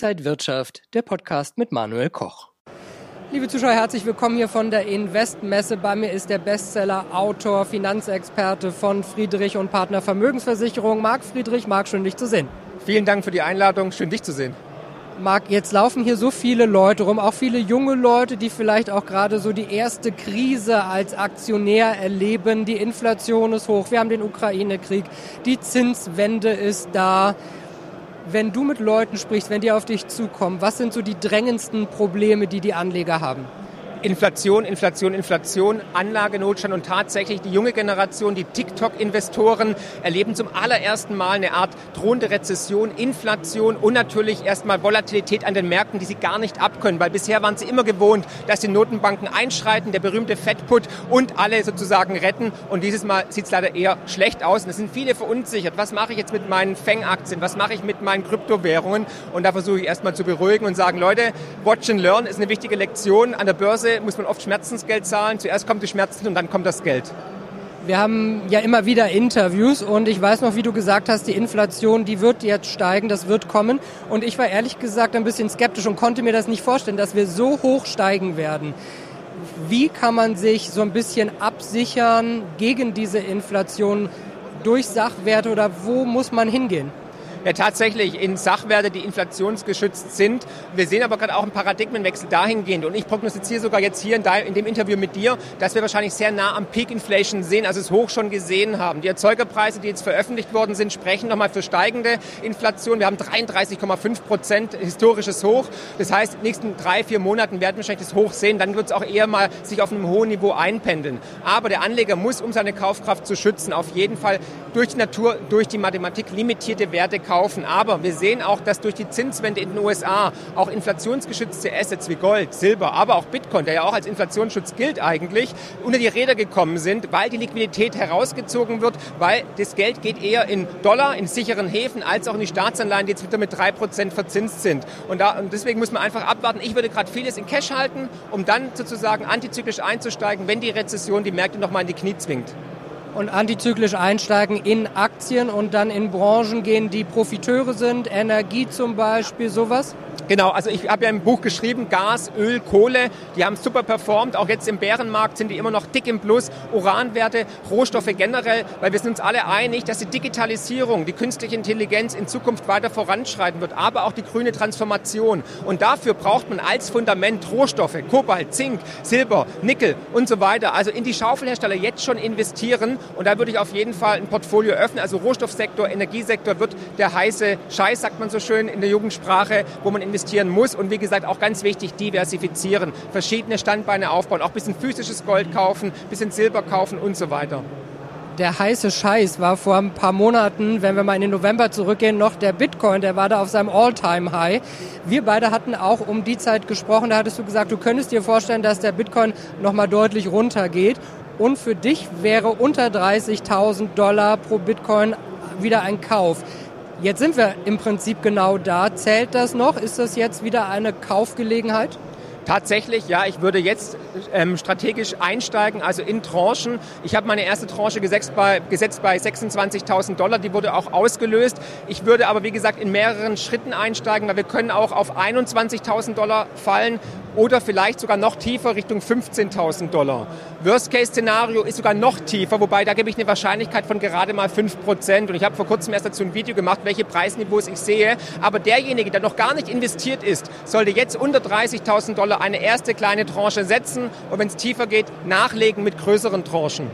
Inside Wirtschaft, der Podcast mit Manuel Koch. Liebe Zuschauer, herzlich willkommen hier von der Investmesse. Bei mir ist der Bestseller, Autor, Finanzexperte von Friedrich und Partner Vermögensversicherung, Marc Friedrich. Marc, schön dich zu sehen. Vielen Dank für die Einladung, schön dich zu sehen. Marc, jetzt laufen hier so viele Leute rum, auch viele junge Leute, die vielleicht auch gerade so die erste Krise als Aktionär erleben. Die Inflation ist hoch, wir haben den Ukraine-Krieg, die Zinswende ist da. Wenn du mit Leuten sprichst, wenn die auf dich zukommen, was sind so die drängendsten Probleme, die die Anleger haben? Inflation, Inflation, Inflation, Anlagenotstand und tatsächlich die junge Generation, die TikTok-Investoren erleben zum allerersten Mal eine Art drohende Rezession, Inflation und natürlich erstmal Volatilität an den Märkten, die sie gar nicht abkönnen, weil bisher waren sie immer gewohnt, dass die Notenbanken einschreiten, der berühmte Fettput und alle sozusagen retten und dieses Mal sieht es leider eher schlecht aus und es sind viele verunsichert. Was mache ich jetzt mit meinen Fang-Aktien? Was mache ich mit meinen Kryptowährungen? Und da versuche ich erstmal zu beruhigen und sagen, Leute, Watch and Learn ist eine wichtige Lektion. An der Börse Phase muss man oft Schmerzensgeld zahlen. Zuerst kommt die Schmerzen und dann kommt das Geld. Wir haben ja immer wieder Interviews und ich weiß noch, wie du gesagt hast, die Inflation, die wird jetzt steigen, das wird kommen. Und ich war ehrlich gesagt ein bisschen skeptisch und konnte mir das nicht vorstellen, dass wir so hoch steigen werden. Wie kann man sich so ein bisschen absichern gegen diese Inflation durch Sachwerte oder wo muss man hingehen? Ja tatsächlich in Sachwerte, die inflationsgeschützt sind. Wir sehen aber gerade auch einen Paradigmenwechsel dahingehend. Und ich prognostiziere sogar jetzt hier in, dem Interview mit dir, dass wir wahrscheinlich sehr nah am Peak Inflation sehen, also es hoch schon gesehen haben. Die Erzeugerpreise, die jetzt veröffentlicht worden sind, sprechen nochmal für steigende Inflation. Wir haben 33,5 Prozent historisches Hoch. Das heißt, in den nächsten drei, vier Monaten werden wir wahrscheinlich das Hoch sehen. Dann wird es auch eher mal sich auf einem hohen Niveau einpendeln. Aber der Anleger muss, um seine Kaufkraft zu schützen, auf jeden Fall durch die Natur, durch die Mathematik limitierte Werte kaufen. Aber wir sehen auch, dass durch die Zinswende in den USA auch inflationsgeschützte Assets wie Gold, Silber, aber auch Bitcoin, der ja auch als Inflationsschutz gilt eigentlich, unter die Räder gekommen sind, weil die Liquidität herausgezogen wird, weil das Geld geht eher in Dollar, in sicheren Häfen, als auch in die Staatsanleihen, die jetzt wieder mit 3% verzinst sind. Und, da, und deswegen muss man einfach abwarten. Ich würde gerade vieles in Cash halten, um dann sozusagen antizyklisch einzusteigen, wenn die Rezession die Märkte nochmal in die Knie zwingt und antizyklisch einsteigen in Aktien und dann in Branchen gehen, die Profiteure sind, Energie zum Beispiel, sowas? Genau, also ich habe ja im Buch geschrieben, Gas, Öl, Kohle, die haben super performt. Auch jetzt im Bärenmarkt sind die immer noch dick im Plus. Uranwerte, Rohstoffe generell, weil wir sind uns alle einig, dass die Digitalisierung, die künstliche Intelligenz in Zukunft weiter voranschreiten wird, aber auch die grüne Transformation. Und dafür braucht man als Fundament Rohstoffe, Kobalt, Zink, Silber, Nickel und so weiter. Also in die Schaufelhersteller jetzt schon investieren. Und da würde ich auf jeden Fall ein Portfolio öffnen. Also Rohstoffsektor, Energiesektor wird der heiße Scheiß, sagt man so schön in der Jugendsprache, wo man investiert investieren muss und wie gesagt auch ganz wichtig, diversifizieren, verschiedene Standbeine aufbauen, auch ein bisschen physisches Gold kaufen, ein bisschen Silber kaufen und so weiter. Der heiße Scheiß war vor ein paar Monaten, wenn wir mal in den November zurückgehen, noch der Bitcoin, der war da auf seinem All-Time-High. Wir beide hatten auch um die Zeit gesprochen, da hattest du gesagt, du könntest dir vorstellen, dass der Bitcoin nochmal deutlich runtergeht. Und für dich wäre unter 30.000 Dollar pro Bitcoin wieder ein Kauf. Jetzt sind wir im Prinzip genau da. Zählt das noch? Ist das jetzt wieder eine Kaufgelegenheit? Tatsächlich, ja, ich würde jetzt ähm, strategisch einsteigen, also in Tranchen. Ich habe meine erste Tranche gesetzt bei, gesetzt bei 26.000 Dollar, die wurde auch ausgelöst. Ich würde aber, wie gesagt, in mehreren Schritten einsteigen, weil wir können auch auf 21.000 Dollar fallen oder vielleicht sogar noch tiefer Richtung 15.000 Dollar. Worst-Case-Szenario ist sogar noch tiefer, wobei da gebe ich eine Wahrscheinlichkeit von gerade mal 5%. Und ich habe vor kurzem erst dazu ein Video gemacht, welche Preisniveaus ich sehe. Aber derjenige, der noch gar nicht investiert ist, sollte jetzt unter 30.000 Dollar eine erste kleine Tranche setzen und wenn es tiefer geht, nachlegen mit größeren Tranchen.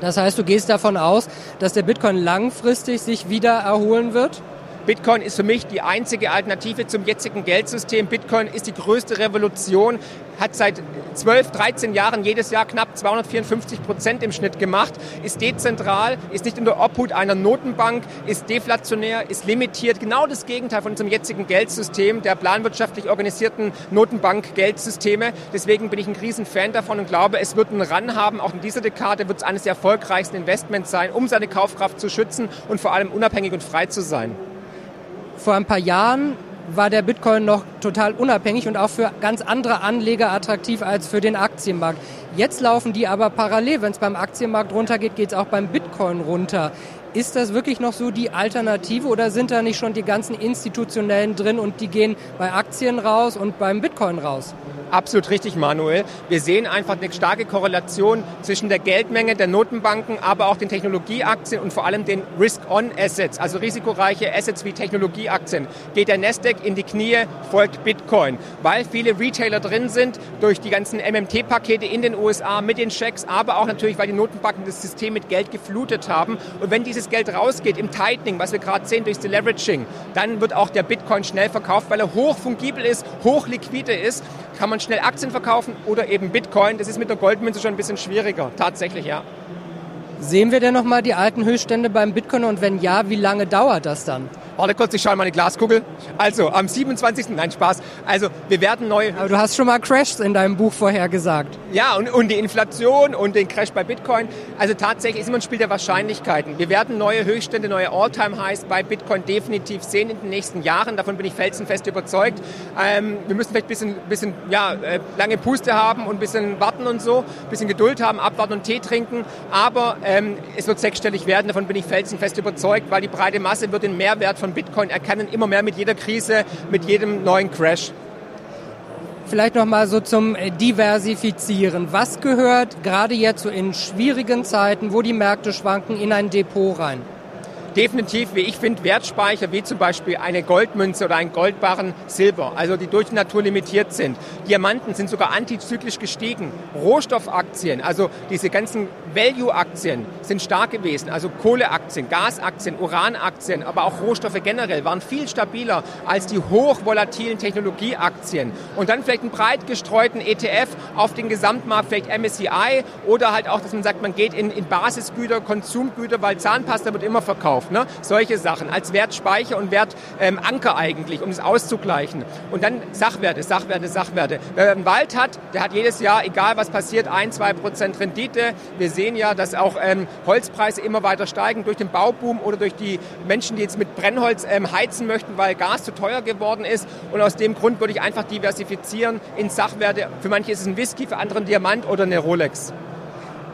Das heißt, du gehst davon aus, dass der Bitcoin langfristig sich wieder erholen wird? Bitcoin ist für mich die einzige Alternative zum jetzigen Geldsystem. Bitcoin ist die größte Revolution, hat seit 12, 13 Jahren jedes Jahr knapp 254 Prozent im Schnitt gemacht, ist dezentral, ist nicht unter Obhut einer Notenbank, ist deflationär, ist limitiert. Genau das Gegenteil von unserem jetzigen Geldsystem, der planwirtschaftlich organisierten Notenbank-Geldsysteme. Deswegen bin ich ein Riesenfan davon und glaube, es wird einen Run haben. Auch in dieser Dekade wird es eines der erfolgreichsten Investments sein, um seine Kaufkraft zu schützen und vor allem unabhängig und frei zu sein. Vor ein paar Jahren war der Bitcoin noch total unabhängig und auch für ganz andere Anleger attraktiv als für den Aktienmarkt. Jetzt laufen die aber parallel. Wenn es beim Aktienmarkt runtergeht, geht es auch beim Bitcoin runter. Ist das wirklich noch so die Alternative oder sind da nicht schon die ganzen institutionellen drin und die gehen bei Aktien raus und beim Bitcoin raus? Absolut richtig, Manuel. Wir sehen einfach eine starke Korrelation zwischen der Geldmenge der Notenbanken, aber auch den Technologieaktien und vor allem den Risk-on-Assets, also risikoreiche Assets wie Technologieaktien. Geht der Nasdaq in die Knie, folgt Bitcoin, weil viele Retailer drin sind durch die ganzen MMT-Pakete in den USA mit den Schecks, aber auch natürlich, weil die Notenbanken das System mit Geld geflutet haben. Und wenn dieses Geld rausgeht im Tightening, was wir gerade sehen durch das Leveraging, dann wird auch der Bitcoin schnell verkauft, weil er hoch fungibel ist, hoch liquide ist kann man schnell Aktien verkaufen oder eben Bitcoin. Das ist mit der Goldmünze schon ein bisschen schwieriger, tatsächlich, ja. Sehen wir denn nochmal die alten Höchststände beim Bitcoin und wenn ja, wie lange dauert das dann? Warte kurz, ich schaue mal eine Glaskugel. Also am 27. Nein, Spaß. Also wir werden neu. Aber du hast schon mal Crashs in deinem Buch vorher gesagt. Ja, und, und die Inflation und den Crash bei Bitcoin. Also tatsächlich ist immer ein Spiel der Wahrscheinlichkeiten. Wir werden neue Höchststände, neue All-Time-Highs bei Bitcoin definitiv sehen in den nächsten Jahren. Davon bin ich felsenfest überzeugt. Ähm, wir müssen vielleicht ein bisschen, bisschen ja, äh, lange Puste haben und ein bisschen warten und so, ein bisschen Geduld haben, abwarten und Tee trinken. Aber ähm, es wird sechsstellig werden. Davon bin ich felsenfest überzeugt, weil die breite Masse wird den Mehrwert von Bitcoin erkennen, immer mehr mit jeder Krise, mit jedem neuen Crash. Vielleicht noch mal so zum Diversifizieren. Was gehört gerade jetzt so in schwierigen Zeiten, wo die Märkte schwanken, in ein Depot rein? definitiv, wie ich finde, Wertspeicher, wie zum Beispiel eine Goldmünze oder ein Goldbarren Silber, also die durch die Natur limitiert sind. Diamanten sind sogar antizyklisch gestiegen. Rohstoffaktien, also diese ganzen Value-Aktien sind stark gewesen, also Kohleaktien, Gasaktien, Uranaktien, aber auch Rohstoffe generell waren viel stabiler als die hochvolatilen Technologieaktien. Und dann vielleicht einen breit gestreuten ETF auf den Gesamtmarkt, vielleicht MSCI oder halt auch, dass man sagt, man geht in, in Basisgüter, Konsumgüter, weil Zahnpasta wird immer verkauft auf. Ne? Solche Sachen als Wertspeicher und Wertanker eigentlich, um es auszugleichen. Und dann Sachwerte, Sachwerte, Sachwerte. Wer einen Wald hat, der hat jedes Jahr, egal was passiert, ein, zwei Prozent Rendite. Wir sehen ja, dass auch ähm, Holzpreise immer weiter steigen durch den Bauboom oder durch die Menschen, die jetzt mit Brennholz ähm, heizen möchten, weil Gas zu teuer geworden ist. Und aus dem Grund würde ich einfach diversifizieren in Sachwerte. Für manche ist es ein Whisky, für andere ein Diamant oder eine Rolex.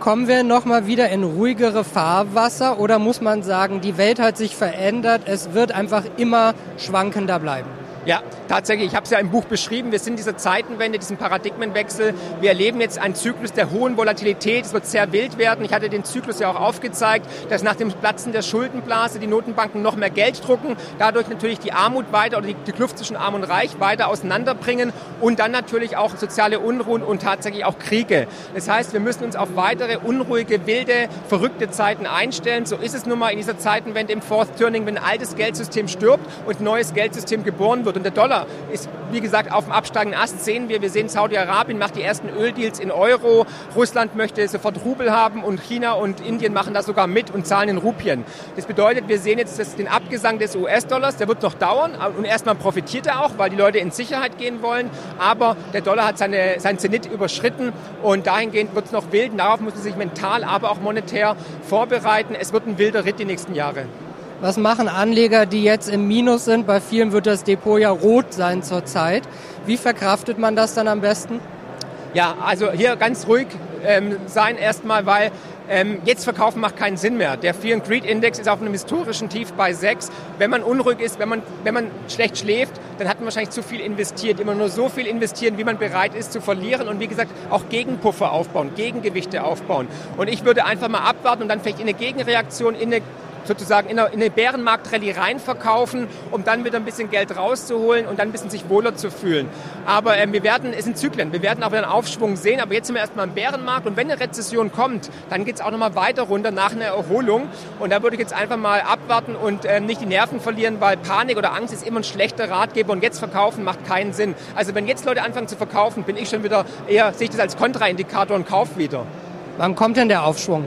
Kommen wir nochmal wieder in ruhigere Fahrwasser oder muss man sagen, die Welt hat sich verändert, es wird einfach immer schwankender bleiben? Ja, tatsächlich. Ich habe es ja im Buch beschrieben. Wir sind in dieser Zeitenwende, diesem Paradigmenwechsel. Wir erleben jetzt einen Zyklus der hohen Volatilität. Es wird sehr wild werden. Ich hatte den Zyklus ja auch aufgezeigt, dass nach dem Platzen der Schuldenblase die Notenbanken noch mehr Geld drucken, dadurch natürlich die Armut weiter oder die, die Kluft zwischen Arm und Reich weiter auseinanderbringen und dann natürlich auch soziale Unruhen und tatsächlich auch Kriege. Das heißt, wir müssen uns auf weitere unruhige, wilde, verrückte Zeiten einstellen. So ist es nun mal in dieser Zeitenwende im Fourth Turning, wenn ein altes Geldsystem stirbt und neues Geldsystem geboren wird. Und der Dollar ist, wie gesagt, auf dem absteigenden Ast sehen wir. Wir sehen, Saudi-Arabien macht die ersten Öldeals in Euro. Russland möchte sofort Rubel haben und China und Indien machen das sogar mit und zahlen in Rupien. Das bedeutet, wir sehen jetzt den Abgesang des US-Dollars. Der wird noch dauern und erstmal profitiert er auch, weil die Leute in Sicherheit gehen wollen. Aber der Dollar hat seine, sein Zenit überschritten und dahingehend wird es noch wild. Darauf muss man sich mental, aber auch monetär vorbereiten. Es wird ein wilder Ritt die nächsten Jahre. Was machen Anleger, die jetzt im Minus sind? Bei vielen wird das Depot ja rot sein zurzeit. Wie verkraftet man das dann am besten? Ja, also hier ganz ruhig ähm, sein erstmal, weil ähm, jetzt verkaufen macht keinen Sinn mehr. Der Fear and Greed Index ist auf einem historischen Tief bei 6. Wenn man unruhig ist, wenn man, wenn man schlecht schläft, dann hat man wahrscheinlich zu viel investiert. Immer nur so viel investieren, wie man bereit ist zu verlieren und wie gesagt auch Gegenpuffer aufbauen, Gegengewichte aufbauen. Und ich würde einfach mal abwarten und dann vielleicht in eine Gegenreaktion, in eine sozusagen in eine, in eine Bärenmarkt-Rallye reinverkaufen, um dann wieder ein bisschen Geld rauszuholen und dann ein bisschen sich wohler zu fühlen. Aber ähm, wir werden, es sind Zyklen, wir werden auch wieder einen Aufschwung sehen, aber jetzt sind wir erstmal im Bärenmarkt und wenn eine Rezession kommt, dann geht es auch nochmal weiter runter nach einer Erholung und da würde ich jetzt einfach mal abwarten und ähm, nicht die Nerven verlieren, weil Panik oder Angst ist immer ein schlechter Ratgeber und jetzt verkaufen macht keinen Sinn. Also wenn jetzt Leute anfangen zu verkaufen, bin ich schon wieder eher, sehe ich das als Kontraindikator und kauf wieder. Wann kommt denn der Aufschwung?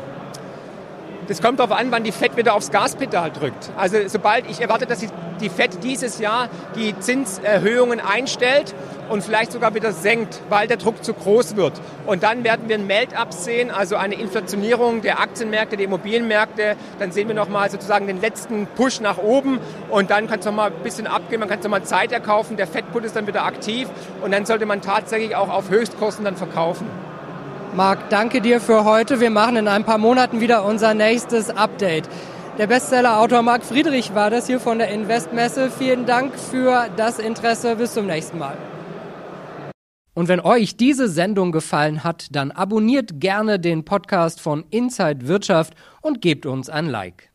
Das kommt darauf an, wann die FED wieder aufs Gaspedal drückt. Also sobald ich erwarte, dass die FED dieses Jahr die Zinserhöhungen einstellt und vielleicht sogar wieder senkt, weil der Druck zu groß wird. Und dann werden wir ein Melt-up sehen, also eine Inflationierung der Aktienmärkte, der Immobilienmärkte. Dann sehen wir nochmal sozusagen den letzten Push nach oben und dann kann es nochmal ein bisschen abgehen, man kann es nochmal Zeit erkaufen, der Fed-Put ist dann wieder aktiv und dann sollte man tatsächlich auch auf Höchstkosten dann verkaufen. Marc, danke dir für heute. Wir machen in ein paar Monaten wieder unser nächstes Update. Der Bestseller-Autor Marc Friedrich war das hier von der Investmesse. Vielen Dank für das Interesse. Bis zum nächsten Mal. Und wenn euch diese Sendung gefallen hat, dann abonniert gerne den Podcast von Inside Wirtschaft und gebt uns ein Like.